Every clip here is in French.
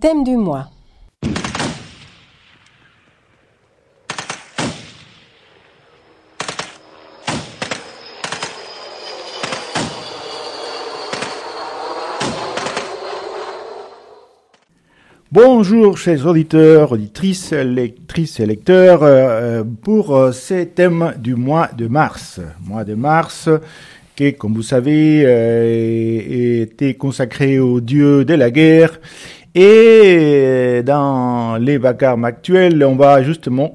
thème du mois. Bonjour chers auditeurs, auditrices, lectrices et lecteurs euh, pour euh, ces thèmes du mois de mars. Mois de mars qui, comme vous savez, euh, était consacré au dieu de la guerre. Et dans les vacarmes actuels, on va justement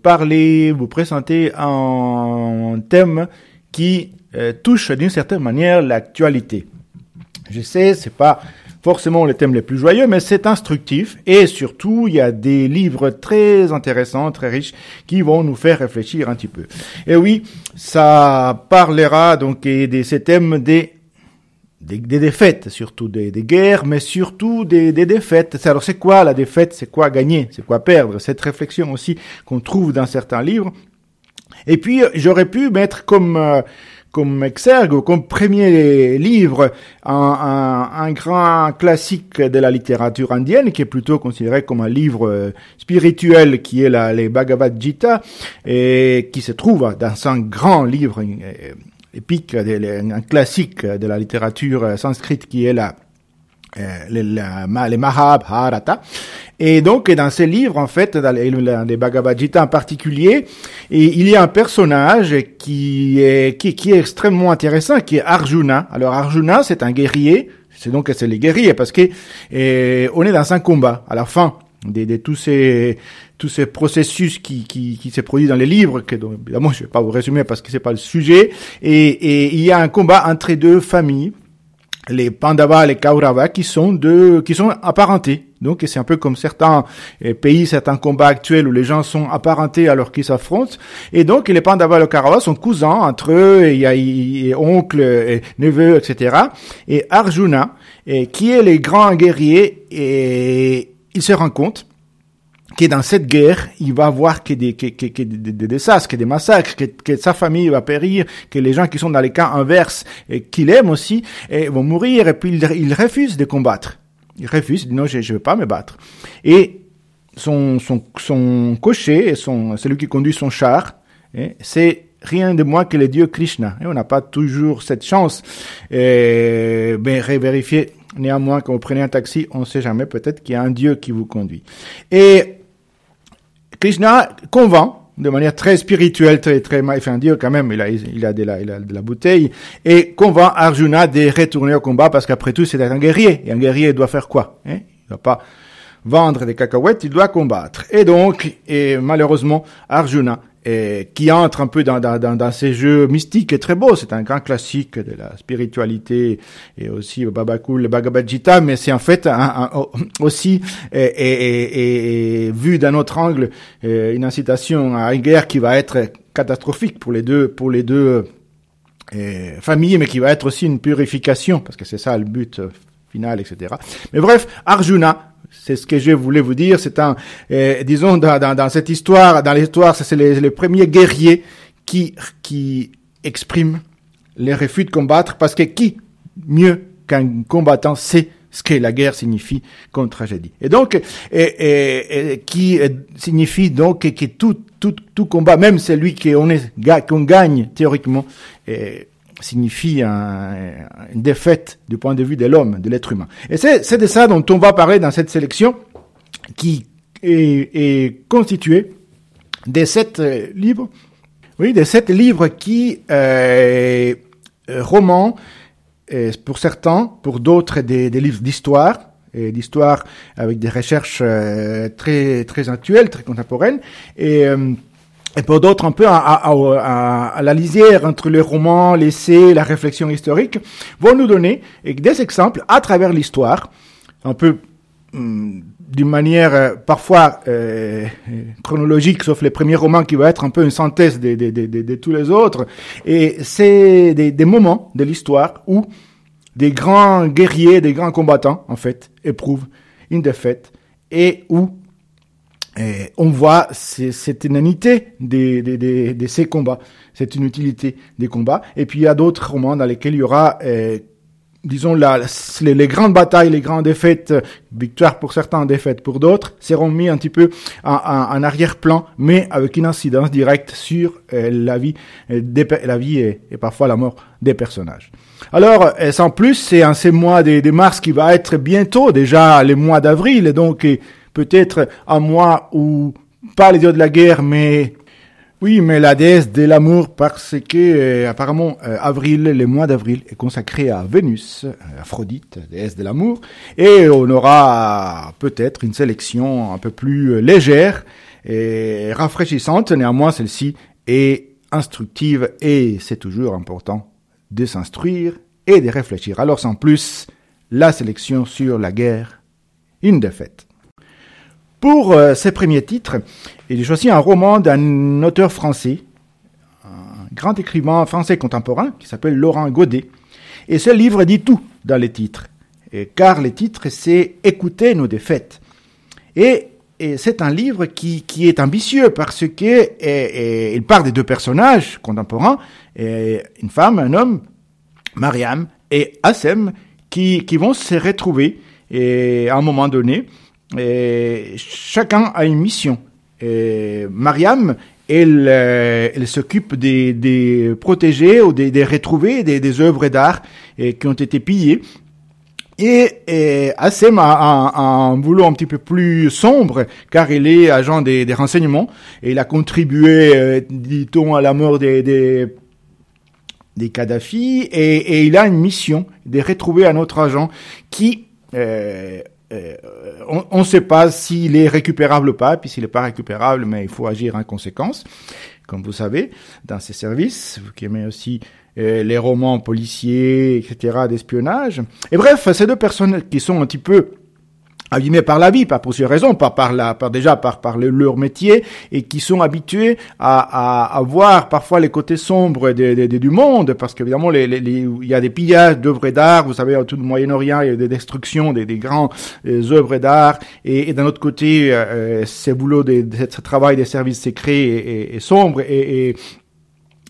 parler, vous présenter un thème qui touche d'une certaine manière l'actualité. Je sais, c'est pas forcément le thème les plus joyeux, mais c'est instructif et surtout il y a des livres très intéressants, très riches, qui vont nous faire réfléchir un petit peu. Et oui, ça parlera donc de ces thèmes des des, défaites, surtout des, des, guerres, mais surtout des, des défaites. Alors c'est quoi la défaite? C'est quoi gagner? C'est quoi perdre? Cette réflexion aussi qu'on trouve dans certains livres. Et puis j'aurais pu mettre comme euh, comme exergue, comme premier livre, un, un, grand classique de la littérature indienne, qui est plutôt considéré comme un livre euh, spirituel, qui est la, les Bhagavad Gita, et qui se trouve dans un grand livre euh, épique, un classique de la littérature sanscrite, qui est la euh, les, les Mahabharata. Et donc, dans ces livres, en fait, dans les, les Bhagavad Gita en particulier, et il y a un personnage qui est, qui, est extrêmement intéressant, qui est Arjuna. Alors, Arjuna, c'est un guerrier. C'est donc, c'est les guerriers, parce que on est dans un combat. À la fin de, de tous ces, tous ces processus qui, qui, qui s'est produit dans les livres, que donc, évidemment, je vais pas vous résumer parce que c'est pas le sujet. Et, et il y a un combat entre deux familles les Pandavas et les Kaurava qui sont de, qui sont apparentés. Donc c'est un peu comme certains eh, pays, certains combats actuels où les gens sont apparentés alors qu'ils s'affrontent. Et donc les Pandavas et les Kauravas sont cousins entre eux, il y a, y oncle, et neveu, etc. Et Arjuna, et, qui est les grands guerriers, et il se rend compte que dans cette guerre, il va voir que des, que, que, que des, des désastres, que des massacres, que, que, sa famille va périr, que les gens qui sont dans les camps inverses, et qu'il aime aussi, et vont mourir, et puis il, il, refuse de combattre. Il refuse, il dit non, je ne veux pas me battre. Et son, son, son cocher, son, celui qui conduit son char, c'est rien de moins que le dieu Krishna. On n'a pas toujours cette chance. Et, ben, vérifier Néanmoins, quand vous prenez un taxi, on ne sait jamais, peut-être qu'il y a un Dieu qui vous conduit. Et Krishna convainc de manière très spirituelle, très, très, enfin, Dieu quand même, il a, il a de la, il a de la bouteille, et convainc Arjuna de retourner au combat parce qu'après tout, c'est un guerrier. Et un guerrier doit faire quoi? Hein? Il doit pas vendre des cacahuètes, il doit combattre. Et donc, et malheureusement, Arjuna et qui entre un peu dans, ces jeux mystiques et très beaux. C'est un grand classique de la spiritualité et aussi au Babakul, le Bhagavad Gita, mais c'est en fait aussi vu d'un autre angle une incitation à une guerre qui va être catastrophique pour les deux pour les deux familles, mais qui va être aussi une purification parce que c'est ça le but final, etc. Mais bref, Arjuna c'est ce que je voulais vous dire. C'est un, euh, disons, dans, dans, dans, cette histoire, dans l'histoire, c'est les, les, premiers guerriers qui, qui expriment les refus de combattre, parce que qui mieux qu'un combattant sait ce que la guerre signifie comme tragédie. Et donc, et, et, et qui signifie donc que, tout, tout, tout combat, même celui qu'on qu'on gagne théoriquement, signifie une défaite du point de vue de l'homme, de l'être humain. Et c'est de ça dont on va parler dans cette sélection qui est, constituée de sept euh, livres, oui, de sept livres qui euh, romans, euh, pour certains, pour d'autres des, livres d'histoire, et d'histoire avec des recherches euh, très très actuelles, très contemporaines, et euh, et pour d'autres un peu à, à, à, la lisière entre le roman, l'essai, la réflexion historique, vont nous donner des exemples à travers l'histoire, un peu hum, d'une manière euh, parfois euh, chronologique, sauf les premiers romans qui vont être un peu une synthèse de, de, de, de tous les autres. Et c'est des, des moments de l'histoire où des grands guerriers, des grands combattants, en fait, éprouvent une défaite et où et on voit cette inanité de, de, de, de, ces combats, cette inutilité des combats. Et puis il y a d'autres romans dans lesquels il y aura euh, disons, la, les, les, grandes batailles, les grandes défaites, victoires pour certains, défaites pour d'autres, seront mis un petit peu en, en, arrière-plan, mais avec une incidence directe sur euh, la vie, euh, la vie et, et, parfois la mort des personnages. Alors, euh, sans plus, c'est en ces mois de, de, mars qui va être bientôt déjà les mois d'avril, donc peut-être un mois où pas les dieux de la guerre, mais oui, mais la déesse de l'amour, parce que euh, apparemment euh, avril, le mois d'avril est consacré à Vénus, euh, Aphrodite, déesse de l'amour, et on aura peut-être une sélection un peu plus légère et rafraîchissante. Néanmoins, celle-ci est instructive et c'est toujours important de s'instruire et de réfléchir. Alors, sans plus, la sélection sur la guerre, une défaite. Pour euh, ces premiers titres, il choisi un roman d'un auteur français, un grand écrivain français contemporain qui s'appelle Laurent Godet. Et ce livre dit tout dans les titres, car les titres, c'est Écouter nos défaites. Et, et c'est un livre qui, qui, est ambitieux parce que part des deux personnages contemporains, une femme, un homme, Mariam et Assem, qui, qui vont se retrouver et à un moment donné et chacun a une mission. Et Mariam, elle, euh, elle s'occupe des, des protéger ou des, des retrouver des, des œuvres d'art qui ont été pillées. Et, et Assem a un, boulot un petit peu plus sombre, car il est agent des, des renseignements, et il a contribué, euh, dit-on, à la mort des, des, des Kadhafi, et, et, il a une mission de retrouver un autre agent qui euh, euh, on ne sait pas s'il est récupérable ou pas, puis s'il n'est pas récupérable, mais il faut agir en conséquence, comme vous savez, dans ces services, vous qui aimez aussi euh, les romans policiers, etc., d'espionnage. Et bref, ces deux personnes qui sont un petit peu abîmés par la vie, pas pour ces raisons, pas par la, par déjà par par le, leur métier, et qui sont habitués à, à, à voir parfois les côtés sombres du monde, parce qu'évidemment les, les, il y a des pillages d'œuvres d'art, vous savez, tout le Moyen-Orient, il y a des destructions des, des grands euh, œuvres d'art, et, et d'un autre côté, euh, ces boulots, de, ce travail des services secrets est, sombre et,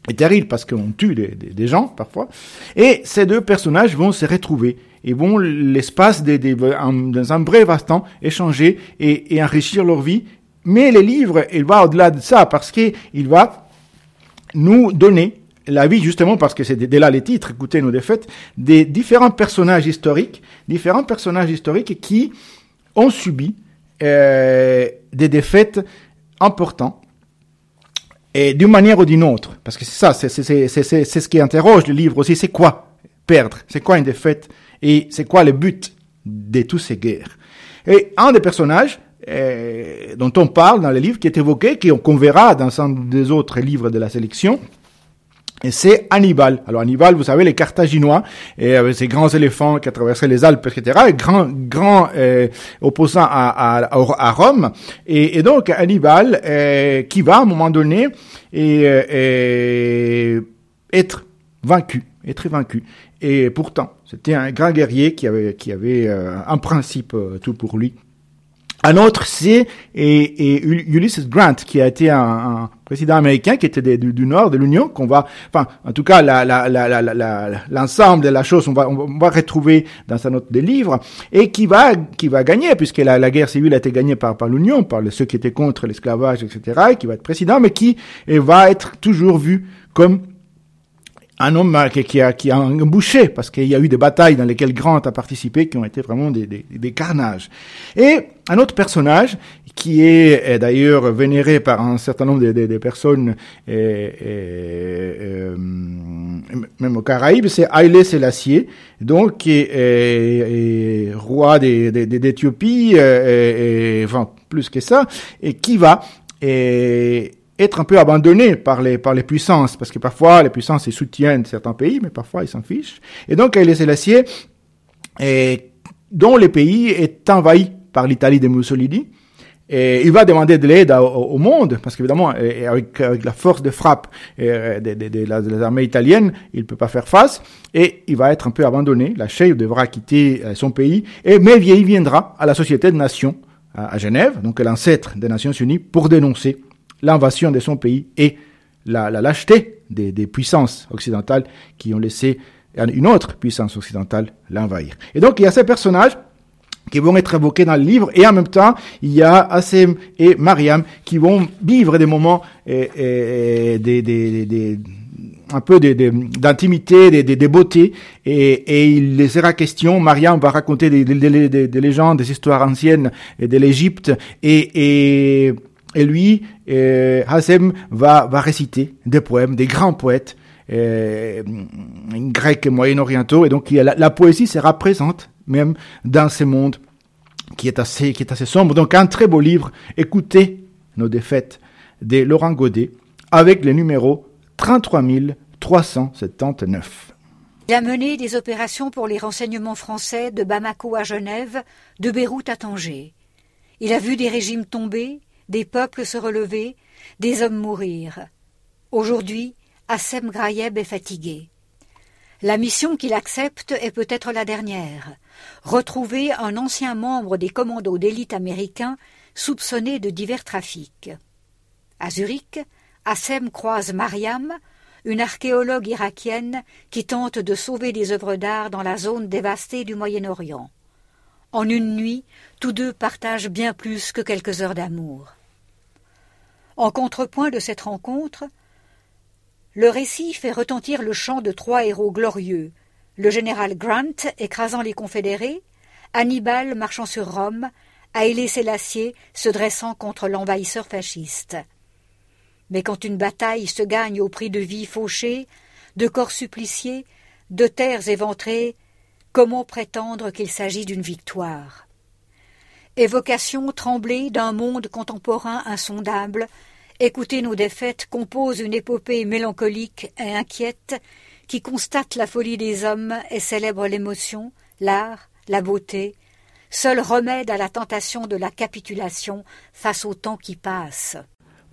et terrible parce qu'on tue des, des gens parfois. Et ces deux personnages vont se retrouver et vont l'espace des, des, dans un bref instant échanger et, et, enrichir leur vie. Mais le livre, il va au-delà de ça parce qu'il va nous donner la vie justement parce que c'est dès là les titres, écoutez nos défaites, des différents personnages historiques, différents personnages historiques qui ont subi euh, des défaites importantes et d'une manière ou d'une autre. Parce que c'est ça, c'est ce qui interroge le livre aussi, c'est quoi perdre, c'est quoi une défaite et c'est quoi le but de toutes ces guerres? Et un des personnages euh, dont on parle dans le livre, qui est évoqué, qu'on verra dans un des autres livres de la sélection, c'est Hannibal. Alors Hannibal, vous savez, les Carthaginois, et avec ces grands éléphants qui traversaient les Alpes, etc., et grand, grand euh, opposant à, à, à, Rome. Et, donc Hannibal, euh, qui va à un moment donné et, et être vaincu, être vaincu. Et pourtant, c'était un grand guerrier qui avait, qui avait euh, un principe euh, tout pour lui. Un autre, c'est et, et, Ulysses Grant, qui a été un, un président américain, qui était du, du, nord de l'Union, qu'on va, enfin, en tout cas, l'ensemble la, la, la, de la chose, on va, on va retrouver dans un autre des livres, et qui va, qui va gagner, puisque la, guerre civile a été gagnée par, par l'Union, par ceux qui étaient contre l'esclavage, etc., et qui va être président, mais qui va être toujours vu comme un homme qui a, qui a embouché, parce qu'il y a eu des batailles dans lesquelles Grant a participé, qui ont été vraiment des, des, des carnages. Et un autre personnage, qui est, d'ailleurs vénéré par un certain nombre de, de, de personnes, et, euh, même aux Caraïbes, c'est Haile Selassie, donc qui est, roi d'Éthiopie, et, enfin plus que ça, et qui va être un peu abandonné par les, par les puissances, parce que parfois les puissances ils soutiennent certains pays, mais parfois ils s'en fichent. Et donc les Sélassié, et, dont le pays est envahi par l'Italie de Mussolini, et il va demander de l'aide au, monde, parce qu'évidemment, avec, la force de frappe de, de, de, de il peut pas faire face, et il va être un peu abandonné. La chef devra quitter euh, son pays, et mais il viendra à la Société de Nations à, à Genève, donc l'ancêtre des Nations Unies, pour dénoncer l'invasion de son pays et la, lâcheté des, des, puissances occidentales qui ont laissé une autre puissance occidentale l'envahir. Et donc il y a ces personnages qui vont être évoqués dans le livre, et en même temps, il y a Assem et Mariam qui vont vivre des moments et, et, des, des, des, un peu d'intimité, des, des, beautés, et, et, il sera question, Mariam va raconter des, des, légendes, des histoires anciennes de l'Égypte, et, et, et lui, euh, Hassem, va, va réciter des poèmes, des grands poètes, euh, grecs et moyen-orientaux, et donc la, la poésie sera présente même dans ce monde qui est assez, qui est assez sombre. Donc un très beau livre, écoutez nos défaites de Laurent Godet avec le numéro 33 379. Il a mené des opérations pour les renseignements français de Bamako à Genève, de Beyrouth à Tanger. Il a vu des régimes tomber, des peuples se relever, des hommes mourir. Aujourd'hui, Assem Grayeb est fatigué. La mission qu'il accepte est peut-être la dernière. Retrouver un ancien membre des commandos d'élite américains soupçonné de divers trafics. À Zurich, Assem croise Mariam, une archéologue irakienne qui tente de sauver des œuvres d'art dans la zone dévastée du Moyen-Orient. En une nuit, tous deux partagent bien plus que quelques heures d'amour. En contrepoint de cette rencontre, le récit fait retentir le chant de trois héros glorieux le général Grant écrasant les Confédérés, Hannibal marchant sur Rome, Haïlé Sélassié se dressant contre l'envahisseur fasciste. Mais quand une bataille se gagne au prix de vies fauchées, de corps suppliciés, de terres éventrées, comment prétendre qu'il s'agit d'une victoire? Évocation tremblée d'un monde contemporain insondable, Écouter nos défaites compose une épopée mélancolique et inquiète qui constate la folie des hommes et célèbre l'émotion, l'art, la beauté, seul remède à la tentation de la capitulation face au temps qui passe.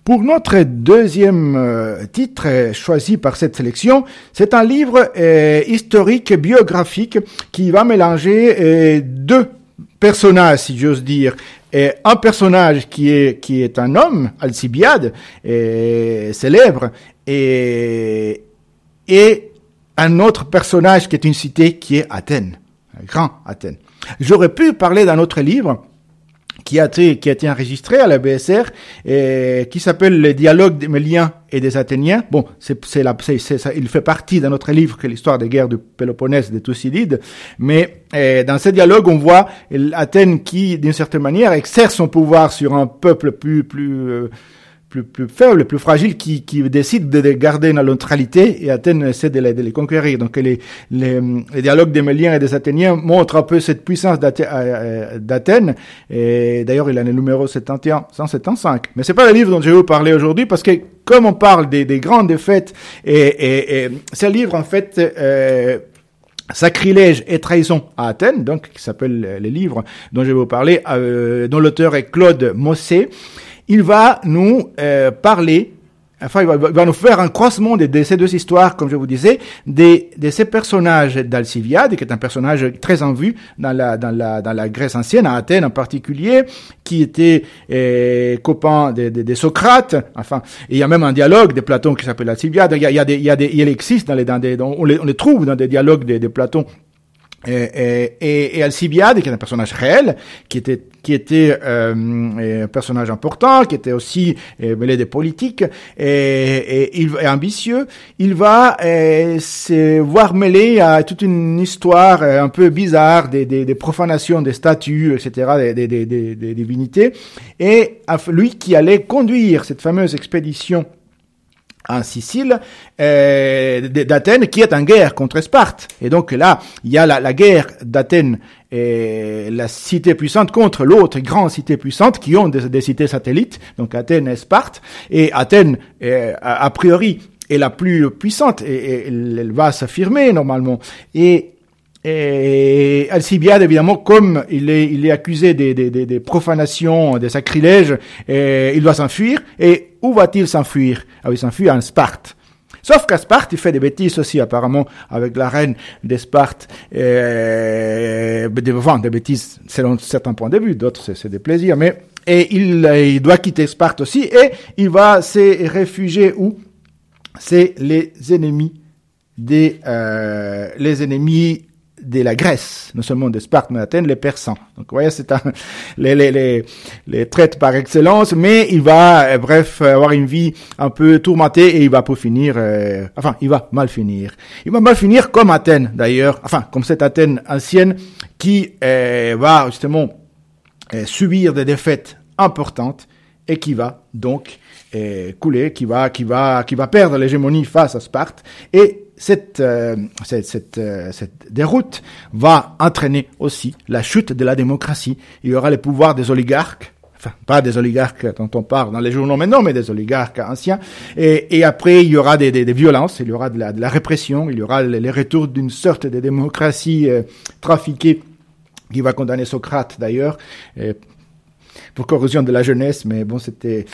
Pour notre deuxième euh, titre choisi par cette sélection, c'est un livre euh, historique biographique qui va mélanger euh, deux personnages, si j'ose dire, et un personnage qui est qui est un homme, Alcibiade, célèbre, et et un autre personnage qui est une cité qui est Athènes, grand Athènes. J'aurais pu parler d'un autre livre qui a été, qui a été enregistré à la BSR et qui s'appelle Le dialogue des Méliens et des Athéniens. Bon, c'est, c'est, la, c'est, ça, il fait partie d'un autre livre que l'histoire des guerres du Péloponnèse de Thucydide. Mais eh, dans ce dialogue, on voit Athènes qui, d'une certaine manière, exerce son pouvoir sur un peuple plus, plus, euh, plus, plus faible, plus fragile, qui, qui décide de garder une neutralité et Athènes essaie de les, de les conquérir. Donc les, les, les dialogues des Méliens et des Athéniens montrent un peu cette puissance euh, euh, d'Athènes. Et d'ailleurs, il en est numéro 71, 175. Mais c'est pas le livre dont je vais vous parler aujourd'hui parce que comme on parle des, des grandes défaites, et, et, et ce livre en fait euh, Sacrilège et trahison à Athènes, donc qui s'appelle le livre dont je vais vous parler, euh, dont l'auteur est Claude Mossé il va nous euh, parler, enfin, il va, nous faire un croisement de, ces deux histoires, comme je vous disais, de, de ces personnages d'Alcibiade, qui est un personnage très en vue dans la, dans la, dans la Grèce ancienne, à Athènes en particulier, qui était euh, copain de, de, de, Socrate, enfin, il y a même un dialogue de Platon qui s'appelle Alcibiade, il y a, il y a des, il y a des, il existe dans les, dans des, on, les, on les trouve dans des dialogues de, de Platon et, et, et, Alcibiade, qui est un personnage réel, qui était qui était euh, un personnage important, qui était aussi euh, mêlé des politiques et, et, est ambitieux, il va euh, se voir mêlé à toute une histoire euh, un peu bizarre des, des, des profanations des statues, etc., des, des divinités, et lui qui allait conduire cette fameuse expédition en Sicile euh, d'Athènes qui est en guerre contre Sparte. Et donc là, il y a la, la guerre d'Athènes et la cité puissante contre l'autre grande cité puissante qui ont des, des, cités satellites, donc Athènes et Sparte. Et Athènes, euh, a, priori, est la plus puissante et, et elle va s'affirmer normalement. Et et Alcibiade, évidemment, comme il est, il est accusé des, des, des, profanations, des sacrilèges, et il doit s'enfuir. Et où va-t-il s'enfuir? Ah, il s'enfuit en Sparte. Sauf qu'à Sparte, il fait des bêtises aussi, apparemment, avec la reine de Sparte. Des, enfin, des bêtises selon certains points de vue, d'autres c'est des plaisirs. Mais et il, il doit quitter Sparte aussi, et il va se réfugier où? C'est les ennemis des les ennemis de la Grèce, non seulement de Sparte, mais d'Athènes, les Persans. Donc, vous voyez, c'est un, les, les, les, les traites par excellence, mais il va, euh, bref, avoir une vie un peu tourmentée et il va pour finir, euh, enfin, il va mal finir. Il va mal finir comme Athènes, d'ailleurs, enfin, comme cette Athènes ancienne qui euh, va justement subir des défaites importantes et qui va donc couler, qui va, qui va, qui va perdre l'hégémonie face à Sparte et cette, euh, cette, cette, euh, cette, déroute va entraîner aussi la chute de la démocratie. Il y aura les pouvoirs des oligarques, enfin pas des oligarques dont on parle dans les journaux maintenant, mais des oligarques anciens. Et, après, il y aura des, des, des, violences, il y aura de la, de la répression, il y aura les, retours d'une sorte de démocratie euh, trafiquée qui va condamner Socrate d'ailleurs pour corrosion de la jeunesse, mais bon, c'était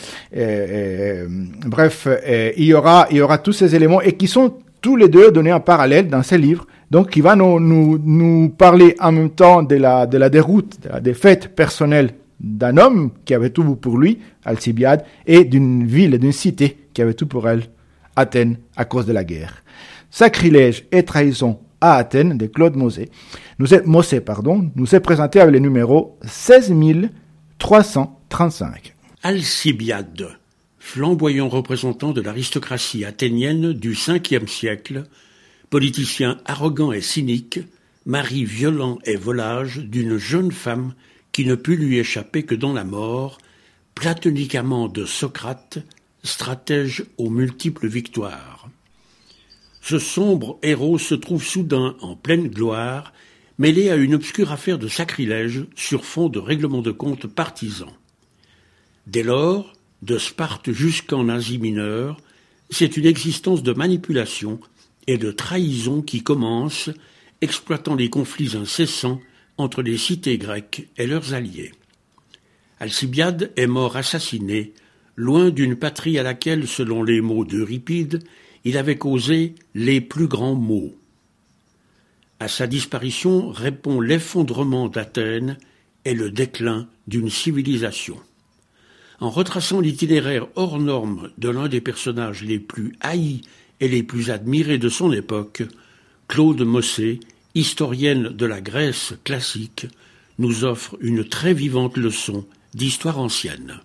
bref, il y aura il y aura tous ces éléments et qui sont tous les deux donnés en parallèle dans ces livres. Donc, qui va nous, nous, nous parler en même temps de la, de la déroute, de la défaite personnelle d'un homme qui avait tout pour lui, Alcibiade, et d'une ville, d'une cité qui avait tout pour elle, Athènes, à cause de la guerre. Sacrilège et trahison à Athènes de Claude Mosé nous est, Mossé, pardon, nous est présenté avec le numéro 16335. Alcibiade flamboyant représentant de l'aristocratie athénienne du Ve siècle, politicien arrogant et cynique, mari violent et volage d'une jeune femme qui ne put lui échapper que dans la mort, platoniquement de Socrate, stratège aux multiples victoires. Ce sombre héros se trouve soudain en pleine gloire, mêlé à une obscure affaire de sacrilège sur fond de règlement de compte partisan. Dès lors, de Sparte jusqu'en Asie mineure, c'est une existence de manipulation et de trahison qui commence, exploitant les conflits incessants entre les cités grecques et leurs alliés. Alcibiade est mort assassiné, loin d'une patrie à laquelle, selon les mots d'Euripide, il avait causé les plus grands maux. À sa disparition répond l'effondrement d'Athènes et le déclin d'une civilisation en retraçant l'itinéraire hors norme de l'un des personnages les plus haïs et les plus admirés de son époque, Claude Mossé, historienne de la Grèce classique, nous offre une très vivante leçon d'histoire ancienne.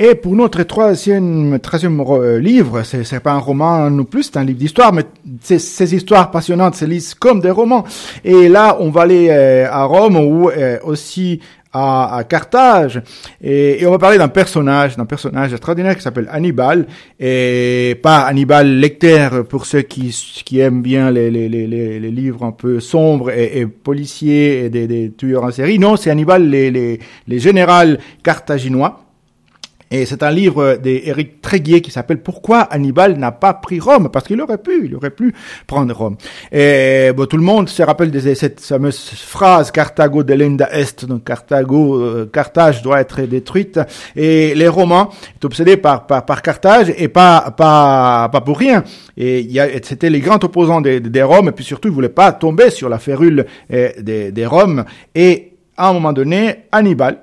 Et pour notre troisième, troisième euh, livre, c'est, pas un roman non plus, c'est un livre d'histoire, mais ces histoires passionnantes se lisent comme des romans. Et là, on va aller euh, à Rome, où euh, aussi à, Carthage. Et, on va parler d'un personnage, d'un personnage extraordinaire qui s'appelle Hannibal. Et pas Hannibal Lecter pour ceux qui, qui aiment bien les, les, les, les livres un peu sombres et, policiers et des, des, tueurs en série. Non, c'est Hannibal, les, les, les générales carthaginois et c'est un livre d'Éric Tréguier qui s'appelle Pourquoi Hannibal n'a pas pris Rome? Parce qu'il aurait pu, il aurait pu prendre Rome. Et bon, tout le monde se rappelle de cette fameuse phrase Carthago delenda est, donc Carthago, euh, Carthage doit être détruite. Et les Romains étaient obsédés par, par, par Carthage et pas, pas, pas pour rien. Et c'était les grands opposants des, des Roms et puis surtout ils voulaient pas tomber sur la férule euh, des, des Roms. Et à un moment donné, Hannibal,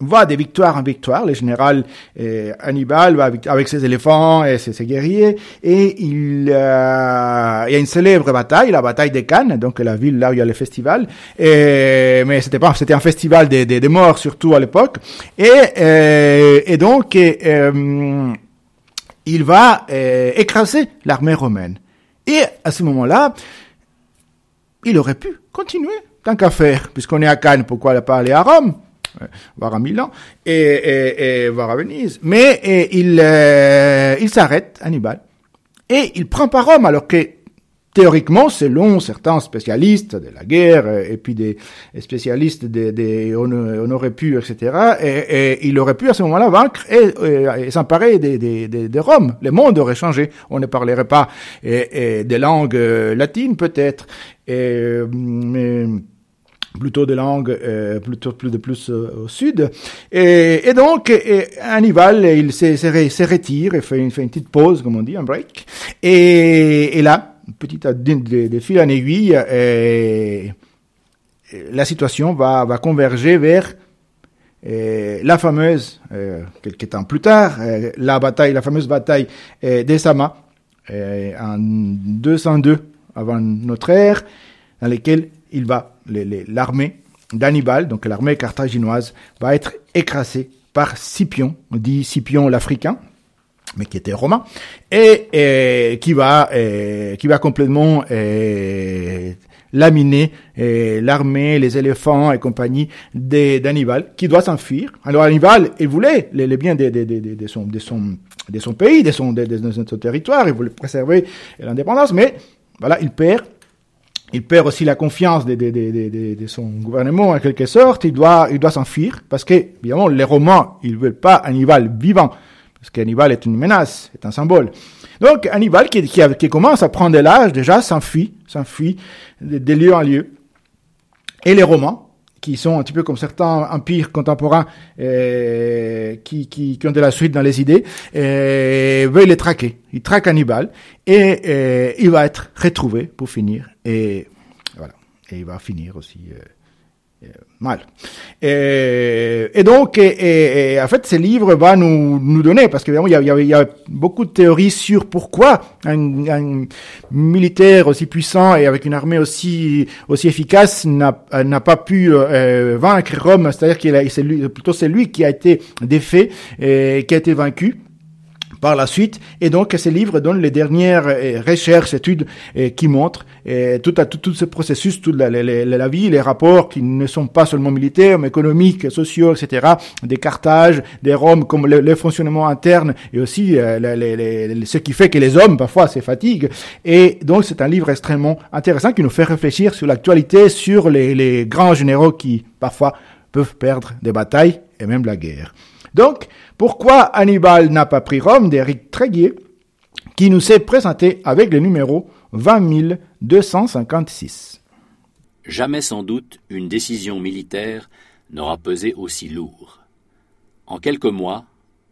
va de victoire en victoire. Le général euh, Hannibal va avec, ses éléphants et ses, guerriers et il, euh, il, y a une célèbre bataille, la bataille de Cannes, donc la ville là où il y a le festival. Et, mais c'était pas, c'était un festival des de, de morts surtout à l'époque. Et, euh, et donc euh, il va euh, écraser l'armée romaine. Et à ce moment-là, il aurait pu continuer tant qu'à faire, puisqu'on est à Cannes, pourquoi ne pas aller à Rome? Voir à Milan et, et, et voir à Venise. Mais et, il, euh, il s'arrête, Hannibal, et il prend pas Rome, alors que théoriquement, selon certains spécialistes de la guerre euh, et puis des spécialistes des, des on, aurait pu, etc. Et, et, il aurait pu à ce moment-là vaincre et, et s'emparer des, des, des, Rome. Le monde aurait changé. On ne parlerait pas des langues euh, latines peut-être. mais plutôt de langue euh, plutôt plus de plus euh, au sud. Et, et donc et Hannibal il se, se, retire et fait une, fait une petite pause comme on dit un break. Et, et là petit de, de fil en aiguille et, la situation va, va converger vers la fameuse, quelques temps plus tard, la bataille, la fameuse bataille des Sama, en 202 avant notre ère, dans lesquels il va, l'armée d'Hannibal, donc l'armée carthaginoise, va être écrasée par Scipion, on dit Scipion l'Africain, mais qui était romain, et, qui va qui va complètement laminer l'armée, les éléphants et compagnie d'Hannibal, qui doit s'enfuir. Alors Hannibal, il voulait les, biens de, de, de, de, son, de, son, de son pays, de son, de, son territoire, il voulait préserver l'indépendance, mais voilà, il perd il perd aussi la confiance de, de, de, de, son gouvernement en quelque sorte. Il doit, il doit s'enfuir parce que, évidemment, les Romains, ils veulent pas Hannibal vivant parce qu'Hannibal est une menace, est un symbole. Donc Hannibal, qui, qui, qui commence à prendre de l'âge, déjà s'enfuit, s'enfuit de, lieu en lieu. Et les Romains, qui sont un petit peu comme certains empires contemporains euh, qui, qui, qui, ont de la suite dans les idées, euh, veulent les traquer. Ils traquent Hannibal et euh, il va être retrouvé pour finir. Et voilà. Et il va finir aussi euh, euh, mal. Et, donc, en fait, ce livre va nous, nous donner, parce qu'il y a, beaucoup de théories sur pourquoi un, militaire aussi puissant et avec une armée aussi aussi efficace n'a pas pu euh, vaincre Rome, c'est-à-dire qu'il c'est plutôt c'est lui qui a été défait et qui a été vaincu par la suite. Et donc, ces livres donnent les dernières euh, recherches, études euh, qui montrent euh, tout, tout, tout ce processus, toute la, vie, les rapports qui ne sont pas seulement militaires, mais économiques, sociaux, etc., des Carthage, des Roms, comme le, fonctionnement interne et aussi ce qui fait que les hommes, parfois, se fatiguent. Et donc, c'est un livre extrêmement intéressant qui nous fait réfléchir sur l'actualité, sur les grands généraux qui, parfois, peuvent perdre des batailles et même la guerre. Donc, pourquoi Hannibal n'a pas pris Rome d'Éric Tréguier, qui nous s'est présenté avec le numéro 20256. Jamais sans doute une décision militaire n'aura pesé aussi lourd. En quelques mois,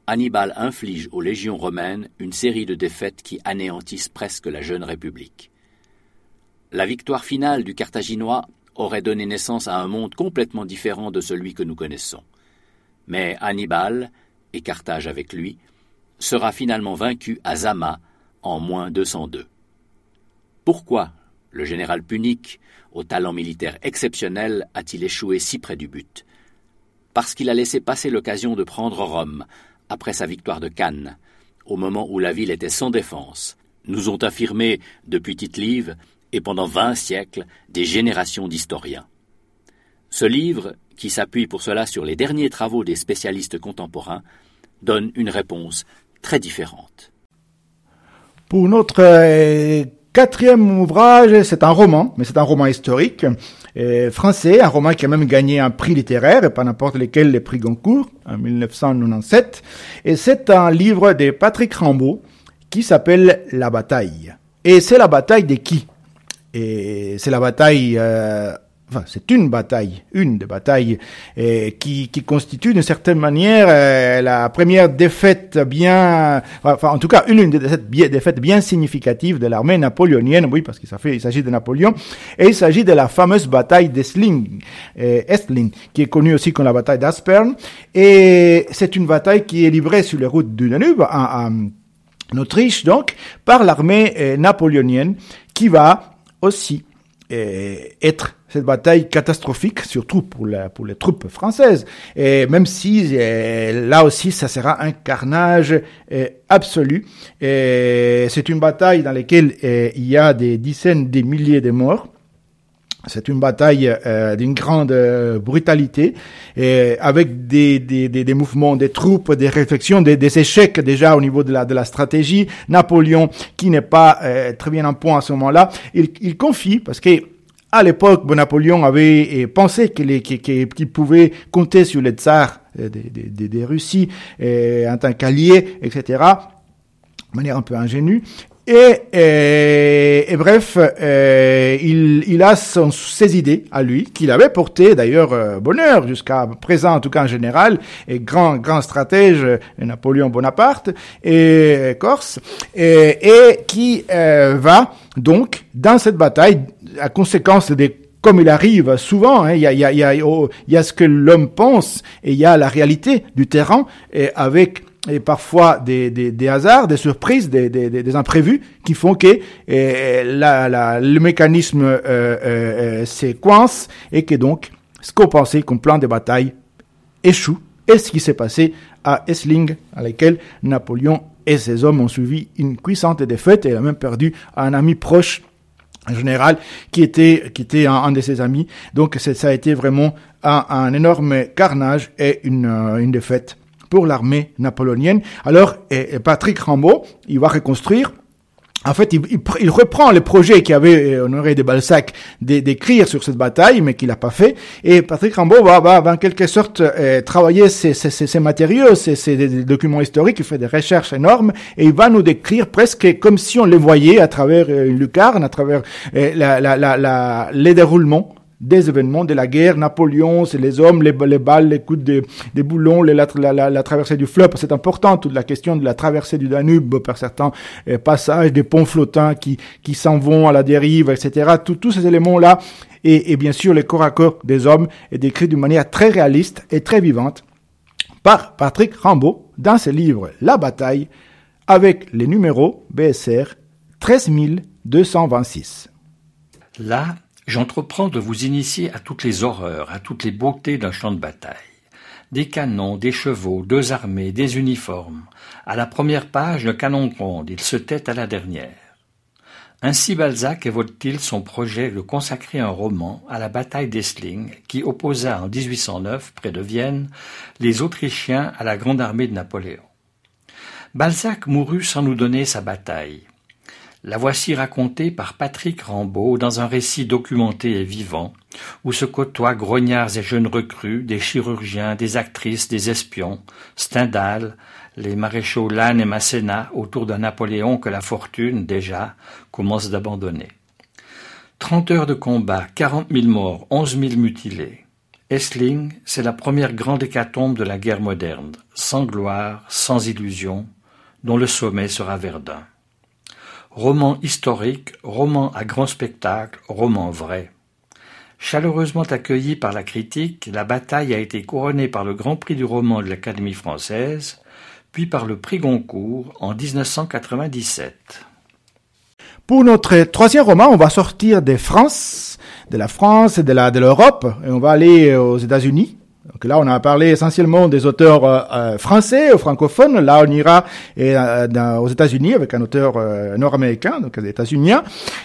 Hannibal inflige aux légions romaines une série de défaites qui anéantissent presque la jeune République. La victoire finale du Carthaginois aurait donné naissance à un monde complètement différent de celui que nous connaissons. Mais Hannibal, et Carthage avec lui, sera finalement vaincu à Zama en moins 202. Pourquoi le général punique, au talent militaire exceptionnel, a-t-il échoué si près du but? Parce qu'il a laissé passer l'occasion de prendre Rome, après sa victoire de Cannes, au moment où la ville était sans défense, nous ont affirmé depuis Tite-Live et pendant vingt siècles des générations d'historiens. Ce livre, qui s'appuie pour cela sur les derniers travaux des spécialistes contemporains, donne une réponse très différente. Pour notre euh, quatrième ouvrage, c'est un roman, mais c'est un roman historique euh, français, un roman qui a même gagné un prix littéraire, et pas n'importe lequel, les prix Goncourt, en 1997. Et c'est un livre de Patrick Rambaud qui s'appelle La bataille. Et c'est la bataille de qui? Et c'est la bataille euh, Enfin, c'est une bataille, une des batailles euh, qui, qui constitue d'une certaine manière euh, la première défaite bien, enfin en tout cas une, des défaites bien significatives de l'armée napoléonienne, oui parce qu'il s'agit de Napoléon, et il s'agit de la fameuse bataille d'Essling, euh, qui est connue aussi comme la bataille d'Aspern, et c'est une bataille qui est livrée sur les routes du Danube, en, en Autriche donc, par l'armée napoléonienne, qui va aussi être cette bataille catastrophique, surtout pour, les troupes françaises. Et même si euh, là aussi, ça sera un carnage euh, absolu. C'est une bataille dans laquelle euh, il y a des dizaines, des milliers de morts. C'est une bataille d'une grande brutalité, avec des, mouvements des troupes, des réflexions, des, échecs déjà au niveau de la, stratégie. Napoléon, qui n'est pas très bien en point à ce moment-là, il confie, parce que à l'époque, Napoléon avait eh, pensé qu'il pouvait compter sur les tsars eh, des de, Russies eh, en tant qu'alliés, etc., de manière un peu ingénue. Et, bref, il, il, a son, ses idées à lui, qu'il avait portées d'ailleurs euh, bonheur jusqu'à présent, en tout cas en général, et grand grand stratège Napoléon Bonaparte et Corse, et, et qui euh, va donc dans cette bataille à conséquence des comme il arrive souvent, il, y a, il, y a, il, y a, ce que l'homme pense et il y a la réalité du terrain et avec et parfois des, des, des hasards, des surprises, des, des, des imprévus qui font que la, la, le mécanisme euh, euh, euh, se coince et que donc ce qu'on pensait comme plan de bataille échoue. Et ce qui s'est passé à Essling, à laquelle Napoléon et ses hommes ont suivi une puissante défaite et a même perdu un ami proche un général qui était qui était un, de ses amis. Donc ça a été vraiment un, un énorme carnage et une, une défaite pour l'armée napoléonienne. Alors Patrick Rambaud, il va reconstruire en fait, il, reprend le projet qu'avait euh, Honoré de Balzac d'écrire sur cette bataille, mais qu'il n'a pas fait. Et Patrick Rambaud va, va, en quelque sorte euh, travailler ces, ces, ces, matériaux, ces, ces, documents historiques, il fait des recherches énormes, et il va nous décrire presque comme si on les voyait à travers euh, une lucarne, à travers la, la, la, les déroulements des événements de la guerre. Napoléon, c'est les hommes, les, les, balles, les coups de, des boulons, les, la, la, la, traversée du fleuve. C'est important, toute la question de la traversée du Danube par certains euh, passages, des ponts flottants qui, qui s'en vont à la dérive, etc. tous ces éléments-là. Et, bien sûr, le corps à corps des hommes est décrit d'une manière très réaliste et très vivante par Patrick Rambaud dans ses livres La bataille avec les numéros BSR 13226. Là, J'entreprends de vous initier à toutes les horreurs, à toutes les beautés d'un champ de bataille. Des canons, des chevaux, deux armées, des uniformes. À la première page, le canon gronde, il se tait à la dernière. Ainsi Balzac évoque-t-il son projet de consacrer un roman à la bataille d'Essling qui opposa en 1809, près de Vienne, les Autrichiens à la grande armée de Napoléon. Balzac mourut sans nous donner sa bataille. La voici racontée par Patrick Rambaud dans un récit documenté et vivant, où se côtoient grognards et jeunes recrues, des chirurgiens, des actrices, des espions, Stendhal, les maréchaux Lannes et Masséna autour d'un Napoléon que la fortune, déjà, commence d'abandonner. Trente heures de combat, quarante mille morts, onze mille mutilés. Essling, c'est la première grande hécatombe de la guerre moderne, sans gloire, sans illusion, dont le sommet sera Verdun. Roman historique, roman à grand spectacle, roman vrai. Chaleureusement accueilli par la critique, la bataille a été couronnée par le Grand Prix du roman de l'Académie française, puis par le Prix Goncourt en 1997. Pour notre troisième roman, on va sortir des France, de la France et de l'Europe, et on va aller aux États-Unis. Donc là, on a parlé essentiellement des auteurs euh, euh, français ou francophones. Là, on ira euh, aux États-Unis avec un auteur nord-américain, donc des États-Unis,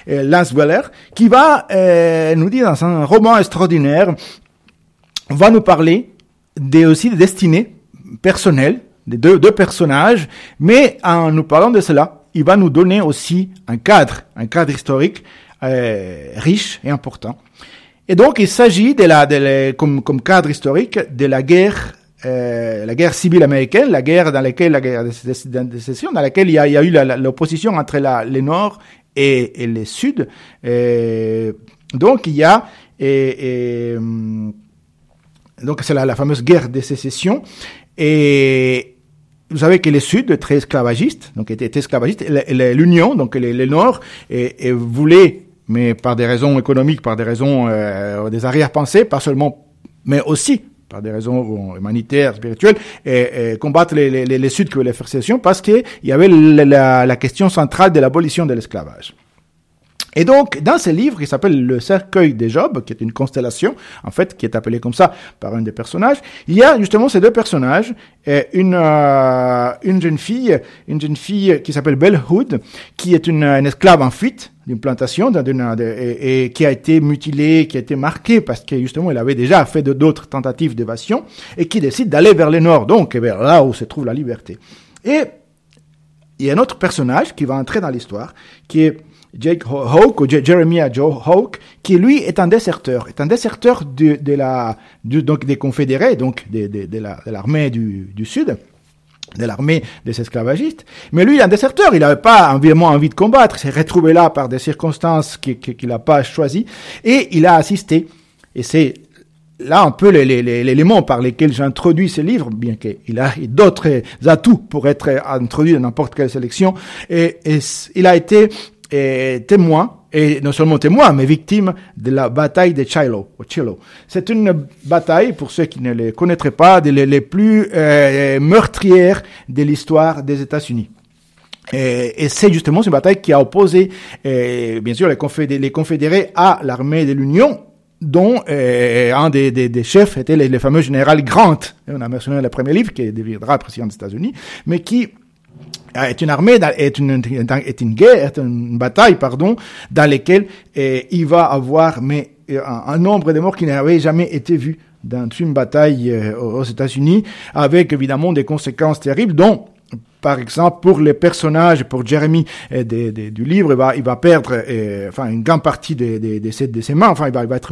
Lance Weller, qui va nous dire dans un roman extraordinaire, va nous parler des, aussi des destinées personnelles des deux personnages, mais en nous parlant de cela, il va nous donner aussi un cadre, un cadre historique riche et important. Et donc, il s'agit de la, de comme, comme cadre historique de la guerre euh, la guerre civile américaine, la guerre dans laquelle la guerre de sécession, dans laquelle il y a, il y a eu l'opposition entre la, les Nord et, et les Sud. Et donc il y a et, donc c'est la, la, fameuse guerre de sécession et vous savez que les Sud, très esclavagistes, donc étaient esclavagistes, l'Union, donc les Nord, et, et voulaient mais par des raisons économiques, par des raisons euh, des arrière-pensées, pas seulement, mais aussi par des raisons humanitaires, spirituelles, et, et combattre les, les, les Suds qui voulaient faire sécession, parce qu'il y avait la, la question centrale de l'abolition de l'esclavage. Et donc, dans ce livre qui s'appelle Le cercueil des Job, qui est une constellation, en fait, qui est appelée comme ça par un des personnages, il y a justement ces deux personnages, et une, euh, une jeune fille, une jeune fille qui s'appelle Belle Hood, qui est une, une esclave en fuite d'une plantation, et, qui a été mutilée, qui a été marquée parce que justement elle avait déjà fait d'autres tentatives d'évasion, et qui décide d'aller vers le nord, donc vers là où se trouve la liberté. Et il y a un autre personnage qui va entrer dans l'histoire, qui est Jake Hawke, ou Jeremiah Joe Hawke, qui lui est un déserteur, est un déserteur de, la, donc des confédérés, donc de, l'armée du Sud, de l'armée des esclavagistes. Mais lui, il est un déserteur, il n'avait pas envie de combattre, il s'est retrouvé là par des circonstances qu'il n'a pas choisies, et il a assisté, et c'est là un peu l'élément par lesquels j'introduis ce livre, bien qu'il a d'autres atouts pour être introduit dans n'importe quelle sélection, et il a été témoin et non seulement témoin, mais victime de la bataille de Chilo. C'est une bataille, pour ceux qui ne les connaîtraient pas, des les, plus euh, meurtrières de l'histoire des États-Unis. Et, et c'est justement cette bataille qui a opposé, euh, bien sûr, les confédérés, à l'armée de l'Union, dont euh, un des, chefs était le, fameux général Grant. On a mentionné le premier livre, qui deviendra président des États-Unis, mais qui est une armée, est une, guerre, est une bataille, pardon, dans laquelle euh, il va avoir un, un nombre de morts qui n'avait jamais été vu dans une bataille euh, aux États-Unis, avec évidemment des conséquences terribles, dont par exemple, pour les personnages, pour Jeremy de, de, du livre, il va, perdre euh, enfin une grande partie de, ses, mains. Enfin, il va, être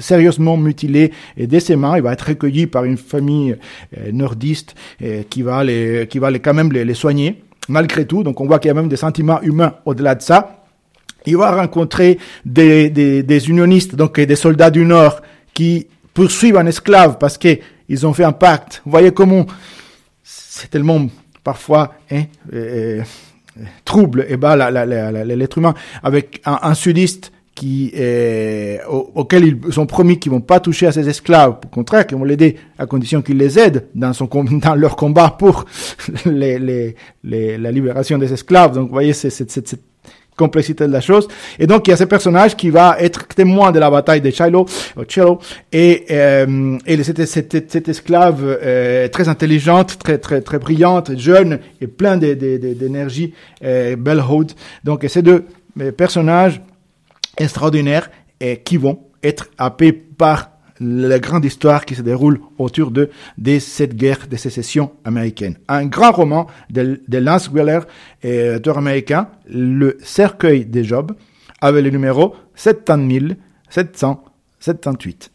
sérieusement mutilé de ses mains. Il va être recueilli par une famille euh, nordiste qui va les, qui va les, quand même les, soigner malgré tout. Donc, on voit qu'il y a même des sentiments humains au-delà de ça. Il va rencontrer des, des, des unionistes, donc des soldats du Nord, qui poursuivent un esclave parce que ils ont fait un pacte. Vous voyez comment c'est tellement parfois hein, euh, trouble et bah, l'être humain avec un, sudiste qui euh, au, auquel ils sont promis qu'ils vont pas toucher à ces esclaves, au contraire, qu'ils vont l'aider à condition qu'ils les aident dans leur combat pour la libération des esclaves. Donc, vous voyez, c'est cette, complexité de la chose. Et donc, il y a ce personnage qui va être témoin de la bataille de Chilo, Chilo et, euh, et cette, cette, cette esclave euh, très intelligente, très, très, très brillante, jeune et plein d'énergie, euh, Belle Hood. Donc, ces deux personnages extraordinaires et qui vont être happés par la grande histoire qui se déroule autour de, cette guerre de sécession américaine. Un grand roman de, Lance Wheeler, auteur américain, Le cercueil des Job, avec le numéro 70778.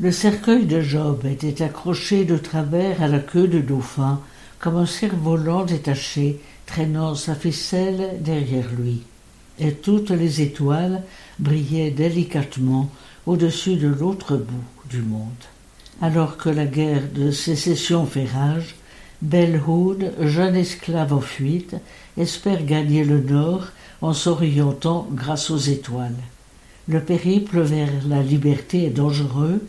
Le cercueil de Job était accroché de travers à la queue de dauphin, comme un cerf-volant détaché, traînant sa ficelle derrière lui. Et toutes les étoiles brillaient délicatement au-dessus de l'autre bout Alors que la guerre de sécession fait rage, Belle Hood, jeune esclave en fuite, espère gagner le nord en s'orientant grâce aux étoiles. Le périple vers la liberté est dangereux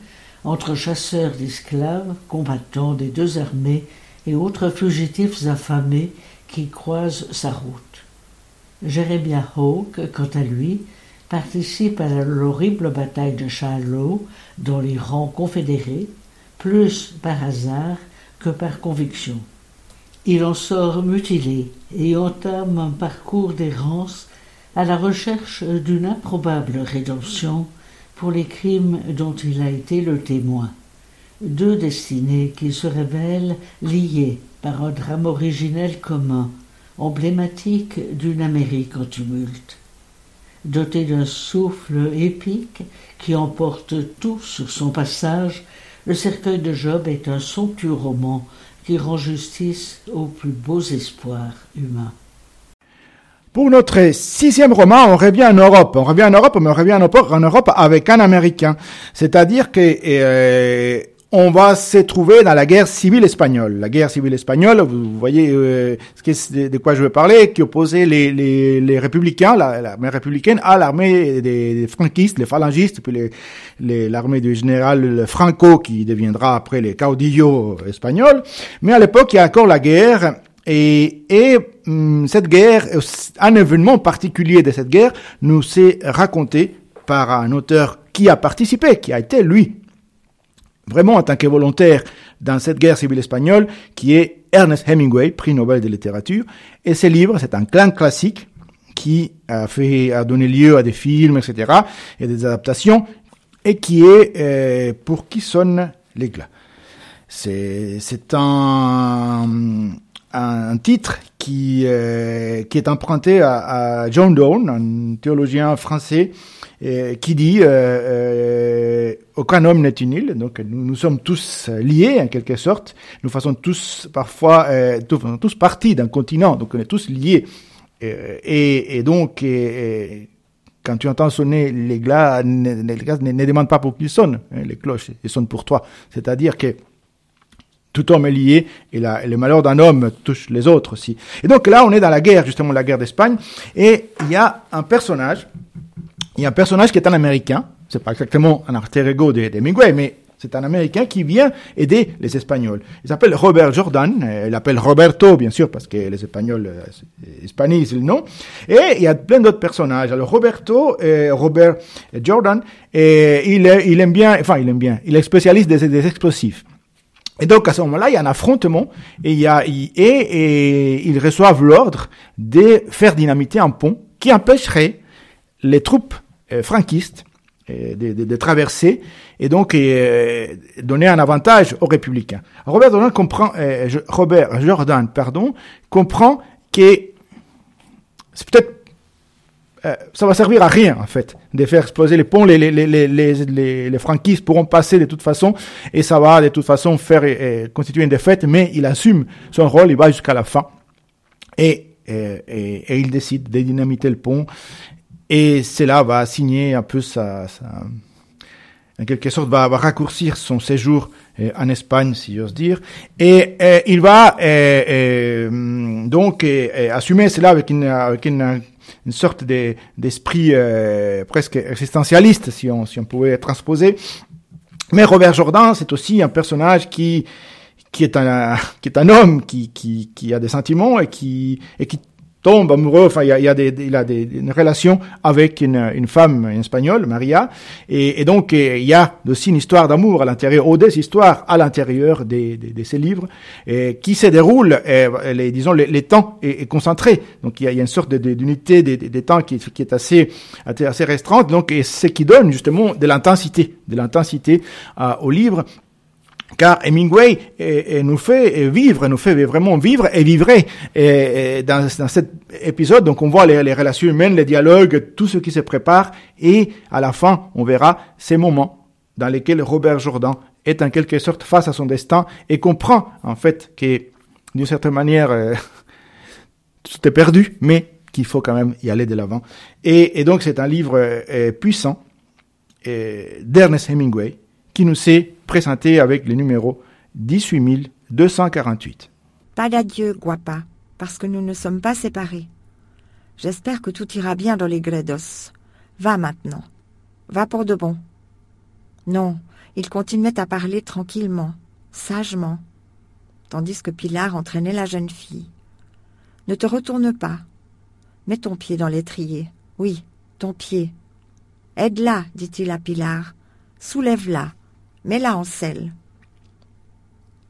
entre chasseurs d'esclaves, combattants des deux armées et autres fugitifs affamés qui croisent sa route. Jeremiah Hawke, quant à lui, participe à l'horrible bataille de Shiloh dans les rangs confédérés, plus par hasard que par conviction. Il en sort mutilé et entame un parcours d'errance à la recherche d'une improbable rédemption pour les crimes dont il a été le témoin. Deux destinées qui se révèlent liées par un drame originel commun, emblématique d'une Amérique en tumulte doté d'un souffle épique qui emporte tout sur son passage, le cercueil de Job est un somptueux roman qui rend justice aux plus beaux espoirs humains. Pour notre sixième roman, on revient en Europe. On revient en Europe, mais on revient en Europe avec un Américain. C'est-à-dire que euh, on va se trouver dans la guerre civile espagnole. La guerre civile espagnole, vous voyez euh, ce de quoi je veux parler, qui opposait les, les, les républicains, l'armée républicaine, à l'armée des, des, franquistes, les phalangistes, puis l'armée du général Franco, qui deviendra après les caudillos espagnols. Mais à l'époque, il y a encore la guerre, et, et hum, cette guerre, un événement particulier de cette guerre, nous est raconté par un auteur qui a participé, qui a été, lui, vraiment en tant que volontaire dans cette guerre civile espagnole, qui est Ernest Hemingway, prix Nobel de littérature. Et ce livre, c'est un clan classique qui a fait, a donné lieu à des films, etc., et des adaptations, et qui est euh, Pour qui sonne l'éclat. C'est, un, un titre qui, euh, qui est emprunté à, John Donne, un théologien français, qui dit euh, euh, aucun homme n'est inutile. Donc nous, nous, sommes tous liés en quelque sorte. Nous faisons tous parfois tous, tous partie d'un continent. Donc on est tous liés. Et, donc quand tu entends sonner les glaces ne, demande pas pour qu'ils sonnent. Hein, les cloches, elles sonnent pour toi. C'est-à-dire que tout homme est lié et, le malheur d'un homme touche les autres aussi. Et donc là, on est dans la guerre, justement la guerre d'Espagne, et il y a un personnage il y a un personnage qui est un Américain, c'est pas exactement un alter ego de mais c'est un Américain qui vient aider les Espagnols. Il s'appelle Robert Jordan. Il appelle Roberto, bien sûr, parce que les Espagnols hispanisent le nom. Et il y a plein d'autres personnages. Alors Roberto, Robert Jordan, il, aime bien, enfin il aime bien, il est spécialiste des explosifs. Et donc à ce moment-là, il y a un affrontement et, il y a, et, et ils reçoivent l'ordre de faire dynamiter un pont qui empêcherait les troupes euh, franquistes euh, de, traverser et donc euh, donner un avantage aux républicains. Robert Jordan comprend, Robert Jordan, pardon, comprend que c'est peut-être euh, ça va servir à rien en fait de faire exploser les ponts. Les, les, les, les, les, franquistes pourront passer de toute façon et ça va de toute façon faire euh, constituer une défaite. Mais il assume son rôle, il va jusqu'à la fin et, et il décide de dynamiter le pont. Et cela va signer un peu sa, sa en quelque sorte, va, raccourcir son séjour euh, en Espagne, si j'ose dire, et euh, il va euh donc assumer cela avec une, sorte d'esprit de, presque existentialiste, si on, pouvait transposer. Mais Robert Jordan, c'est aussi un personnage qui est un homme qui a des sentiments et qui tombe amoureux, enfin il y a, il y a des, il a des, une relation avec une, une femme espagnole, Maria, et, et, donc il y a aussi une histoire d'amour à l'intérieur, ou des histoires à l'intérieur de, de, de, ces livres, et, qui se déroulent, et, les, disons, les, les temps est, est, concentré, donc il y a, il y a une sorte d'unité des, des, temps qui, qui est assez, assez restreinte, donc et ce qui donne justement de l'intensité, de l'intensité euh, au livre car Hemingway et, et nous fait vivre, nous fait vraiment vivre et vivre et, dans, cet épisode. Donc on voit les, relations humaines, les dialogues, tout ce qui se prépare et à la fin on verra ces moments dans lesquels Robert Jordan est en quelque sorte face à son destin et comprend en fait que d'une certaine manière euh, tout est perdu, mais qu'il faut quand même y aller de l'avant. Et, donc c'est un livre euh, puissant d'Ernest Hemingway qui nous sait présenté avec le numéro 18248. Pas d'adieu, Guapa, parce que nous ne sommes pas séparés. J'espère que tout ira bien dans les Gredos. Va maintenant. Va pour de bon. Non, il continuait à parler tranquillement, sagement, tandis que Pilar entraînait la jeune fille. Ne te retourne pas. Mets ton pied dans l'étrier. Oui, ton pied. Aide-la, dit-il à Pilar. Soulève-la. Mets-la en selle.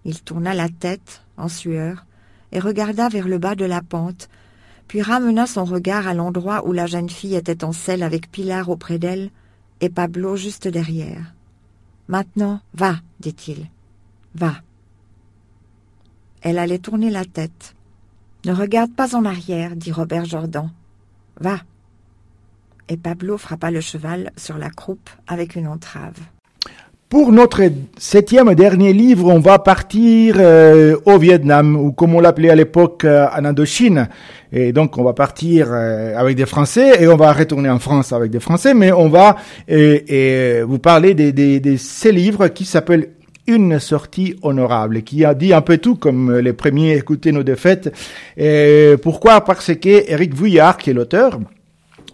Il tourna la tête, en sueur, et regarda vers le bas de la pente, puis ramena son regard à l'endroit où la jeune fille était en selle avec Pilar auprès d'elle et Pablo juste derrière. Maintenant, va, dit-il. Va. Elle allait tourner la tête. Ne regarde pas en arrière, dit Robert Jordan. Va. Et Pablo frappa le cheval sur la croupe avec une entrave. Pour notre septième et dernier livre, on va partir euh, au Vietnam, ou comme on l'appelait à l'époque euh, en Indochine. Et donc on va partir euh, avec des Français et on va retourner en France avec des Français, mais on va et vous parler de, de, de ces livres qui s'appellent une sortie honorable, qui a dit un peu tout comme les premiers écouter nos défaites. Et pourquoi? Parce que Eric Vuillard, qui est l'auteur,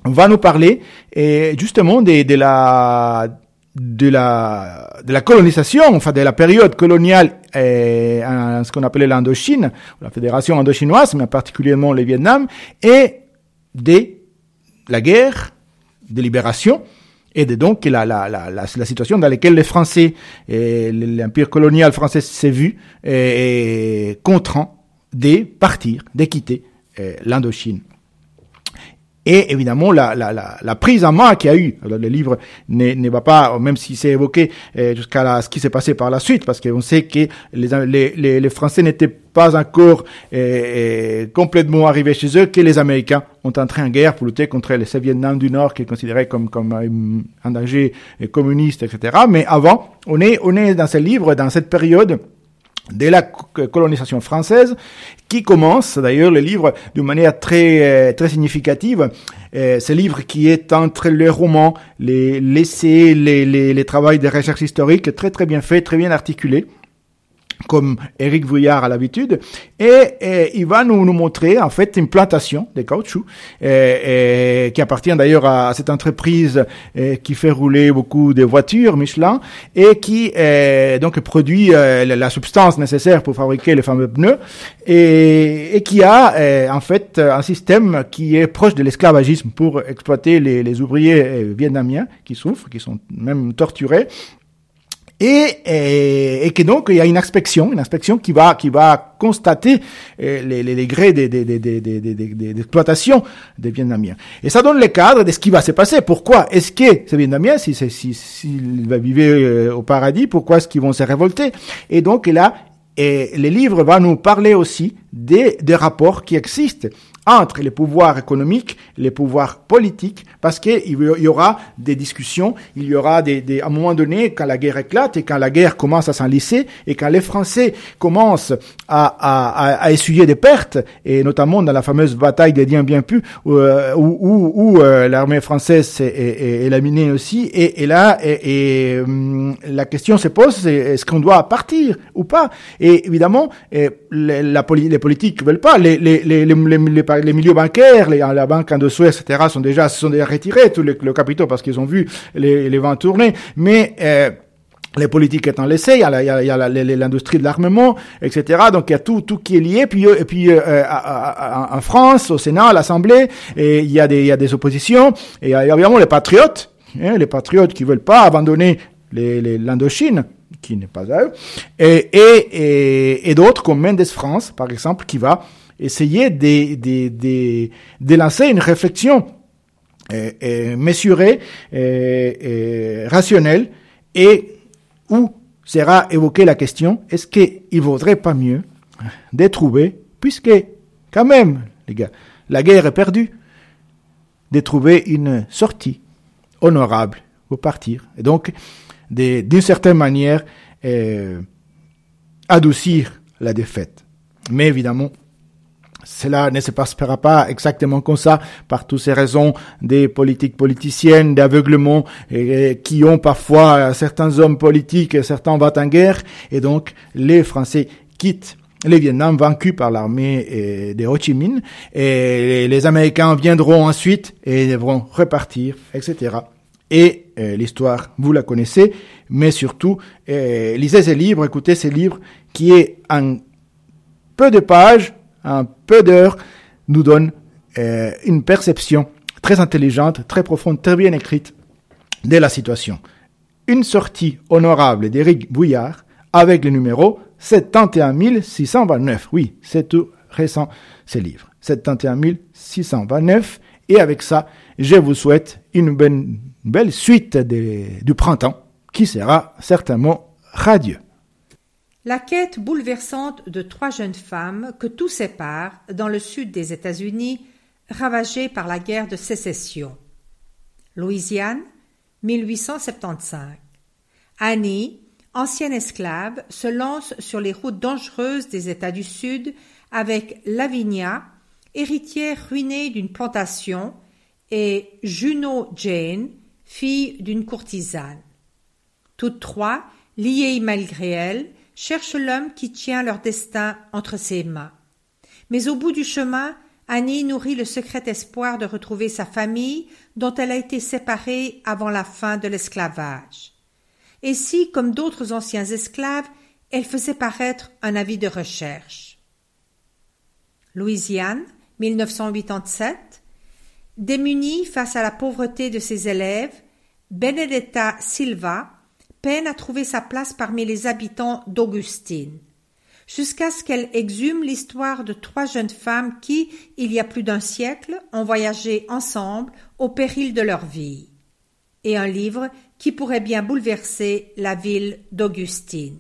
va nous parler et justement de, de la de la, de la colonisation, enfin de la période coloniale eh, ce qu'on appelait l'Indochine, la fédération indochinoise, mais particulièrement le Vietnam, et de la guerre de libération, et de donc la, la, la, la, situation dans laquelle les Français, et l'empire colonial français s'est vu et, et contraint de partir, de quitter eh, l'Indochine et évidemment la, la, la, la, prise en main qu'il y a eu. Alors, le livre ne, ne va pas, même si c'est évoqué euh, jusqu'à ce qui s'est passé par la suite, parce qu'on sait que les, les, les Français n'étaient pas encore euh, euh, complètement arrivés chez eux, que les Américains ont entré en guerre pour lutter contre les Vietnam du Nord, qui est considéré comme, comme un danger communiste, etc. Mais avant, on est, on est dans ce livre, dans cette période de la colonisation française, qui commence d'ailleurs le livre d'une manière très euh, très significative. Euh, ce livre qui est entre les romans, les essais, les, les, les travaux de recherche historique, très très bien fait, très bien articulé. Comme Eric Vouillard a l'habitude, et, il va nous, nous montrer en fait une plantation de caoutchouc qui appartient d'ailleurs à, cette entreprise qui fait rouler beaucoup de voitures Michelin et qui donc produit la substance nécessaire pour fabriquer les fameux pneus et, qui a en fait un système qui est proche de l'esclavagisme pour exploiter les, les ouvriers vietnamiens qui souffrent, qui sont même torturés et, et, et, que donc il y a une inspection, une inspection qui va qui va constater euh, les, les, les grés d'exploitation des Vietnamiens. Et ça donne le cadre de ce qui va se passer. Pourquoi est-ce que ces Vietnamiens, si s'ils si, si, va vivre euh, au paradis, pourquoi est-ce qu'ils vont se révolter? Et donc là, et les livres vont nous parler aussi des, des rapports qui existent entre les pouvoirs économiques, les pouvoirs politiques, parce qu'il y aura des discussions, il y aura des, des, à un moment donné, quand la guerre éclate et quand la guerre commence à s'enlisser et quand les Français commencent à, à, à, essuyer des pertes, et notamment dans la fameuse bataille des Dien bien plus, euh, où, où, où euh, l'armée française est, est, est, laminée aussi, et, et là, et, hum, la question se pose, est-ce qu'on doit partir ou pas? Et évidemment, la, les politiques veulent pas, les, les, les, les, les milieux bancaires, la banque en dessous, etc., sont déjà, sont déjà retirés les, le capitaux parce qu'ils ont vu les, vents tourner. Mais euh, les politiques étant laissées, il y a, l'industrie de l'armement, etc. Donc il y a tout, tout qui est lié. Puis, et puis euh, euh en France, au Sénat, à l'Assemblée, il y a des, il y a des oppositions. Et il y a évidemment les patriotes, hein, les patriotes qui veulent pas abandonner l'Indochine qui n'est pas à eux, et, et, et d'autres comme Mendes France, par exemple, qui va essayer de, de, de, de lancer une réflexion euh, euh, mesurée, euh, rationnelle, et où sera évoquée la question, est-ce qu'il vaudrait pas mieux de trouver, puisque quand même, les gars, la guerre est perdue, de trouver une sortie honorable pour partir. Et donc, d'une certaine manière, adoucir la défaite. Mais évidemment, cela ne se passera pas exactement comme ça, par toutes ces raisons des politiques politiciennes, d'aveuglement, qui ont parfois certains hommes politiques, certains vont en guerre, et donc les Français quittent les Vietnam vaincus par l'armée de Ho Chi Minh, et les Américains viendront ensuite et devront repartir, etc. Et euh, l'histoire, vous la connaissez, mais surtout, euh, lisez ces livres, écoutez ces livres, qui est en peu de pages, un peu d'heures, nous donne euh, une perception très intelligente, très profonde, très bien écrite de la situation. Une sortie honorable d'Éric Bouillard avec le numéro 71629. Oui, c'est tout récent, ces livres. 71629. Et avec ça, je vous souhaite une belle, belle suite du printemps qui sera certainement radieux. La quête bouleversante de trois jeunes femmes que tout sépare dans le sud des États-Unis, ravagées par la guerre de sécession. Louisiane, 1875. Annie, ancienne esclave, se lance sur les routes dangereuses des États du Sud avec Lavinia, héritière ruinée d'une plantation, et Juno Jane, fille d'une courtisane. Toutes trois, liées malgré elles, cherchent l'homme qui tient leur destin entre ses mains. Mais au bout du chemin, Annie nourrit le secret espoir de retrouver sa famille dont elle a été séparée avant la fin de l'esclavage. Et si, comme d'autres anciens esclaves, elle faisait paraître un avis de recherche. Louisiane, 1987. Démunie face à la pauvreté de ses élèves, Benedetta Silva, peine à trouver sa place parmi les habitants d'Augustine, jusqu'à ce qu'elle exhume l'histoire de trois jeunes femmes qui, il y a plus d'un siècle, ont voyagé ensemble au péril de leur vie, et un livre qui pourrait bien bouleverser la ville d'Augustine.